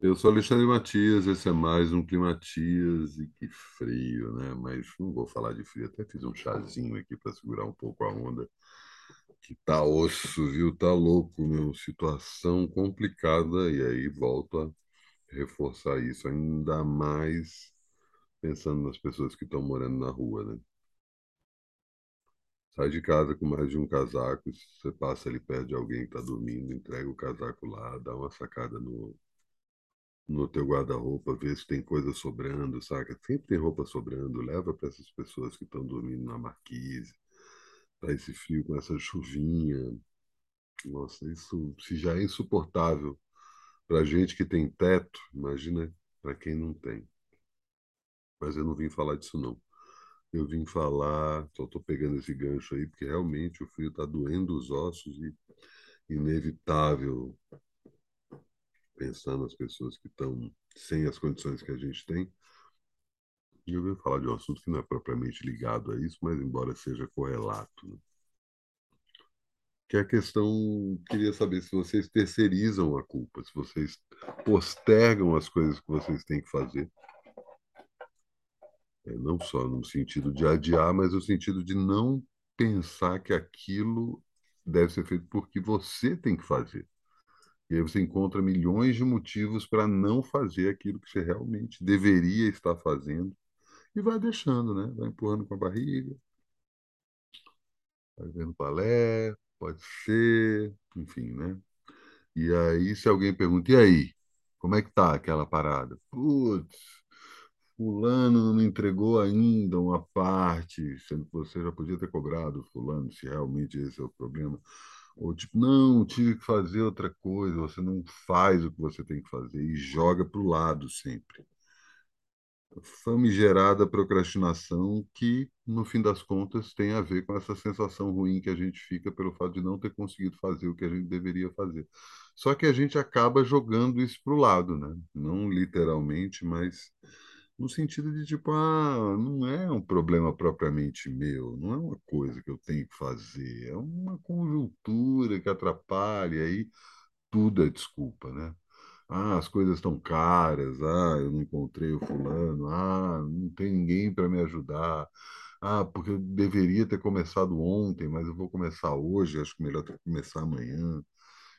Eu sou Alexandre Matias, esse é mais um Climatias e que frio, né? Mas não vou falar de frio, até fiz um chazinho aqui para segurar um pouco a onda, que tá osso, viu? Tá louco, meu, situação complicada e aí volto a reforçar isso ainda mais pensando nas pessoas que estão morando na rua, né? Sai de casa com mais de um casaco, você passa ali perto de alguém que está dormindo, entrega o casaco lá, dá uma sacada no no teu guarda-roupa, ver se tem coisa sobrando, saca? Sempre tem roupa sobrando, leva para essas pessoas que estão dormindo na marquise, para esse frio com essa chuvinha. Nossa, isso se já é insuportável para gente que tem teto, imagina para quem não tem. Mas eu não vim falar disso não. Eu vim falar, só estou pegando esse gancho aí, porque realmente o frio está doendo os ossos e inevitável pensar nas pessoas que estão sem as condições que a gente tem, E eu venho falar de um assunto que não é propriamente ligado a isso, mas embora seja correlato, né? que é a questão, queria saber se vocês terceirizam a culpa, se vocês postergam as coisas que vocês têm que fazer, é, não só no sentido de adiar, mas no sentido de não pensar que aquilo deve ser feito porque você tem que fazer. E aí você encontra milhões de motivos para não fazer aquilo que você realmente deveria estar fazendo e vai deixando, né? Vai empurrando com a barriga, vai vendo balé, pode ser, enfim, né? E aí, se alguém pergunta, e aí, como é que tá aquela parada? Putz, fulano não me entregou ainda uma parte, sendo que você já podia ter cobrado fulano, se realmente esse é o problema. Ou tipo, não, tive que fazer outra coisa, você não faz o que você tem que fazer e joga para o lado sempre famigerada procrastinação que, no fim das contas, tem a ver com essa sensação ruim que a gente fica pelo fato de não ter conseguido fazer o que a gente deveria fazer. Só que a gente acaba jogando isso para o lado, né? Não literalmente, mas no sentido de tipo, ah, não é um problema propriamente meu, não é uma coisa que eu tenho que fazer, é uma conjuntura que atrapalha, aí tudo é desculpa, né? Ah, as coisas estão caras. Ah, eu não encontrei o fulano. Ah, não tem ninguém para me ajudar. Ah, porque eu deveria ter começado ontem, mas eu vou começar hoje. Acho que melhor começar amanhã.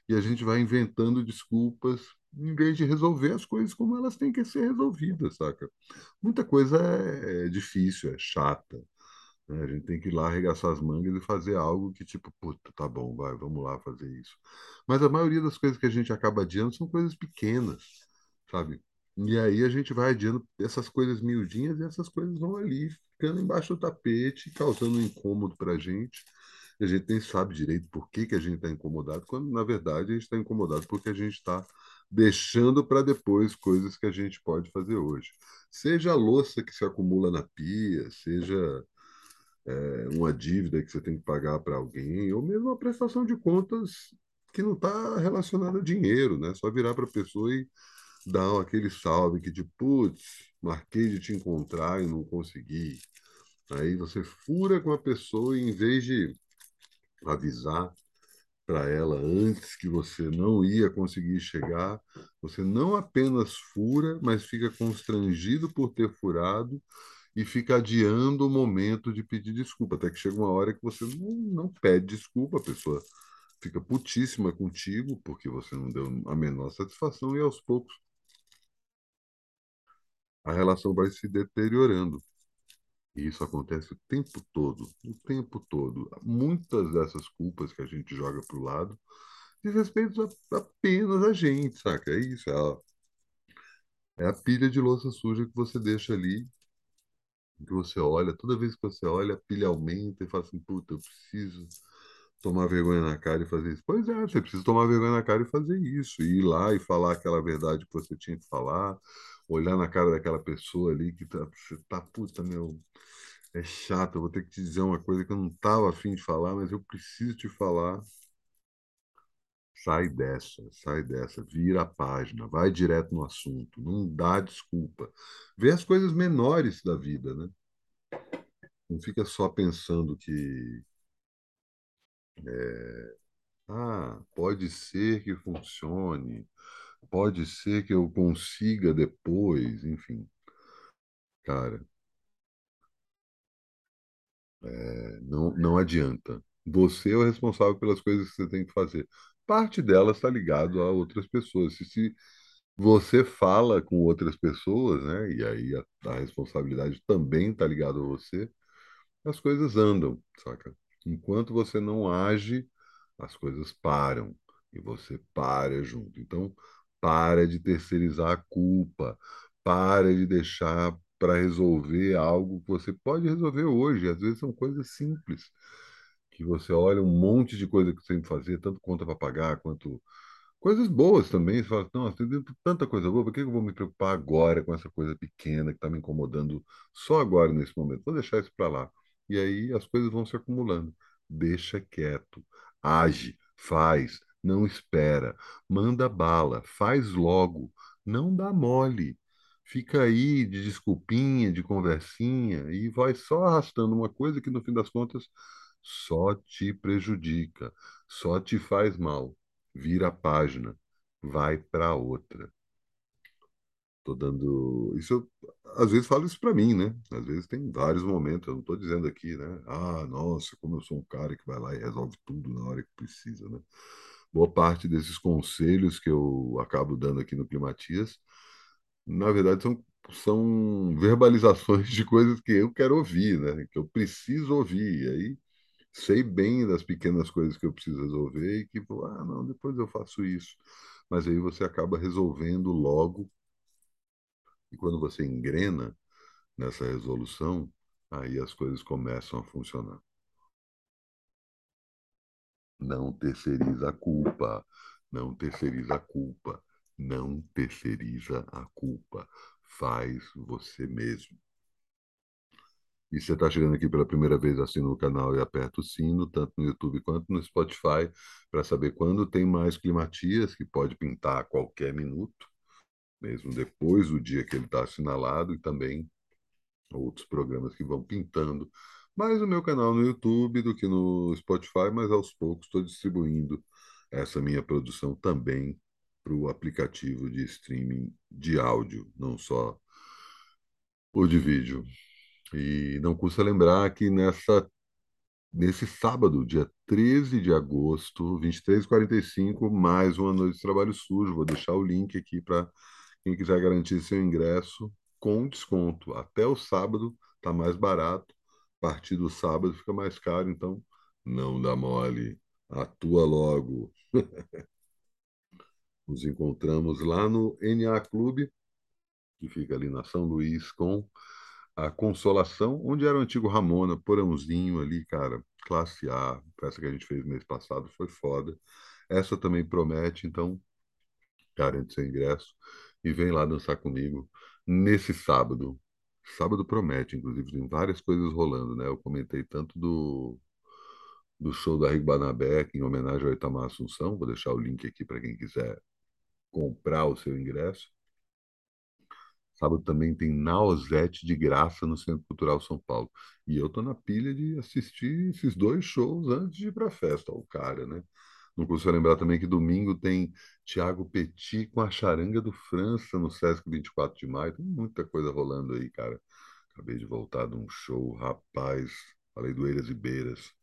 E a gente vai inventando desculpas em vez de resolver as coisas como elas têm que ser resolvidas, saca? Muita coisa é, é difícil, é chata. né? A gente tem que ir lá arregaçar as mangas e fazer algo que, tipo, puta, tá bom, vai, vamos lá fazer isso. Mas a maioria das coisas que a gente acaba adiando são coisas pequenas, sabe? E aí a gente vai adiando essas coisas miudinhas e essas coisas vão ali, ficando embaixo do tapete, causando um incômodo pra gente. A gente nem sabe direito por que que a gente está incomodado, quando na verdade a gente está incomodado porque a gente está deixando para depois coisas que a gente pode fazer hoje. Seja a louça que se acumula na pia, seja é, uma dívida que você tem que pagar para alguém, ou mesmo uma prestação de contas que não está relacionada a dinheiro, né? Só virar para a pessoa e dar aquele salve que de putz, marquei de te encontrar e não consegui. Aí você fura com a pessoa e em vez de avisar para ela antes que você não ia conseguir chegar, você não apenas fura, mas fica constrangido por ter furado e fica adiando o momento de pedir desculpa, até que chega uma hora que você não, não pede desculpa, a pessoa fica putíssima contigo porque você não deu a menor satisfação e aos poucos a relação vai se deteriorando. E isso acontece o tempo todo, o tempo todo. Muitas dessas culpas que a gente joga para o lado diz respeito a, apenas a gente, saca? É isso, é a, é a pilha de louça suja que você deixa ali, que você olha, toda vez que você olha, a pilha aumenta e fala assim, puta, eu preciso tomar vergonha na cara e fazer isso. Pois é, você precisa tomar vergonha na cara e fazer isso, e ir lá e falar aquela verdade que você tinha que falar, olhar na cara daquela pessoa ali que tá, você tá, puta, meu, é chato, eu vou ter que te dizer uma coisa que eu não tava afim de falar, mas eu preciso te falar. Sai dessa, sai dessa, vira a página, vai direto no assunto, não dá desculpa. Vê as coisas menores da vida, né? Não fica só pensando que é, ah, pode ser que funcione. Pode ser que eu consiga depois, enfim. Cara, é, não, não adianta. Você é o responsável pelas coisas que você tem que fazer. Parte delas está ligado a outras pessoas. Se, se você fala com outras pessoas, né? E aí a, a responsabilidade também está ligada a você, as coisas andam, saca? Enquanto você não age, as coisas param e você para junto. Então, para de terceirizar a culpa, para de deixar para resolver algo que você pode resolver hoje. Às vezes são coisas simples, que você olha um monte de coisa que você tem que fazer, tanto conta para pagar quanto Coisas boas também, você fala, nossa, tem tanta coisa boa, por que eu vou me preocupar agora com essa coisa pequena que está me incomodando só agora, nesse momento? Vou deixar isso para lá. E aí as coisas vão se acumulando. Deixa quieto, age, faz, não espera, manda bala, faz logo, não dá mole. Fica aí de desculpinha, de conversinha e vai só arrastando uma coisa que no fim das contas só te prejudica, só te faz mal vira a página, vai para outra. Tô dando. Isso eu, às vezes falo isso para mim, né? Às vezes tem vários momentos, eu não estou dizendo aqui, né? Ah, nossa, como eu sou um cara que vai lá e resolve tudo na hora que precisa, né? Boa parte desses conselhos que eu acabo dando aqui no Climatias, na verdade, são, são verbalizações de coisas que eu quero ouvir, né? Que eu preciso ouvir. E aí sei bem das pequenas coisas que eu preciso resolver e que, ah, não, depois eu faço isso. Mas aí você acaba resolvendo logo, e quando você engrena nessa resolução, aí as coisas começam a funcionar. Não terceiriza a culpa, não terceiriza a culpa, não terceiriza a culpa. Faz você mesmo. E você está chegando aqui pela primeira vez, assina o canal e aperta o sino, tanto no YouTube quanto no Spotify, para saber quando tem mais climatias, que pode pintar a qualquer minuto, mesmo depois do dia que ele está assinalado, e também outros programas que vão pintando. Mais no meu canal no YouTube do que no Spotify, mas aos poucos estou distribuindo essa minha produção também para o aplicativo de streaming de áudio, não só o de vídeo. E não custa lembrar que nessa, nesse sábado, dia 13 de agosto, 23h45, mais uma noite de trabalho sujo. Vou deixar o link aqui para quem quiser garantir seu ingresso com desconto. Até o sábado está mais barato, partir do sábado fica mais caro, então não dá mole, atua logo. Nos encontramos lá no NA Clube, que fica ali na São Luís, com a Consolação, onde era o antigo Ramona, porãozinho ali, cara, classe A, essa que a gente fez mês passado foi foda. Essa também promete, então garante seu ingresso e vem lá dançar comigo nesse sábado. Sábado promete, inclusive, tem várias coisas rolando, né? Eu comentei tanto do, do show da Rigo Barnabé, em homenagem ao Itamar Assunção, vou deixar o link aqui para quem quiser comprar o seu ingresso. Sábado também tem Nausete de graça no Centro Cultural São Paulo. E eu tô na pilha de assistir esses dois shows antes de ir para a festa, o cara, né? Não consigo lembrar também que domingo tem Tiago Petit com a Charanga do França no Sesc 24 de maio. Tem muita coisa rolando aí, cara. Acabei de voltar de um show, rapaz. Falei do Eiras e Beiras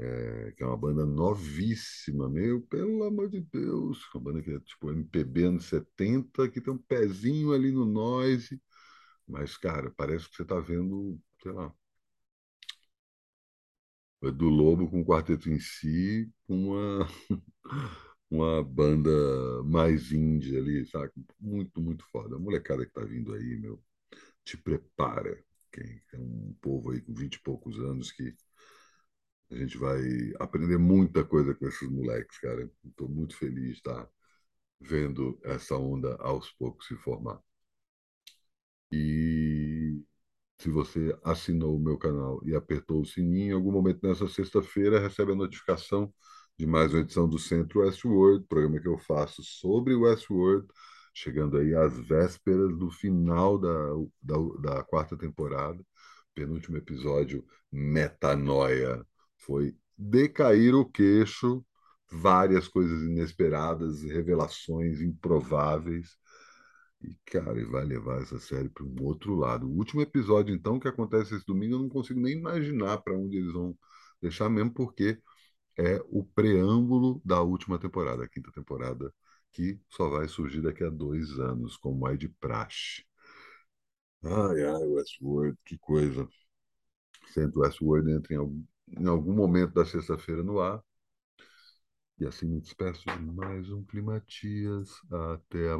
é, que é uma banda novíssima, meu, pelo amor de Deus, uma banda que é tipo MPB anos 70, que tem um pezinho ali no noise, mas, cara, parece que você está vendo, sei lá, do Lobo com o quarteto em si, uma, uma banda mais indie ali, sabe? Muito, muito foda. A molecada que tá vindo aí, meu, te prepara. Quem é um povo aí com vinte e poucos anos que a gente vai aprender muita coisa com esses moleques, cara. Estou muito feliz de estar vendo essa onda aos poucos se formar. E se você assinou o meu canal e apertou o sininho, em algum momento nessa sexta-feira recebe a notificação de mais uma edição do Centro Westworld, programa que eu faço sobre Westworld, chegando aí às vésperas do final da, da, da quarta temporada, penúltimo episódio, Metanoia foi decair o queixo, várias coisas inesperadas, revelações improváveis. E, cara, ele vai levar essa série para um outro lado. O último episódio, então, que acontece esse domingo, eu não consigo nem imaginar para onde eles vão deixar, mesmo porque é o preâmbulo da última temporada, a quinta temporada, que só vai surgir daqui a dois anos, como é de praxe. Ai, ai, Westworld, que coisa. Sendo Westworld entra em algum, em algum momento da sexta-feira no ar. E assim me despeço de mais um Climatias. Até amanhã.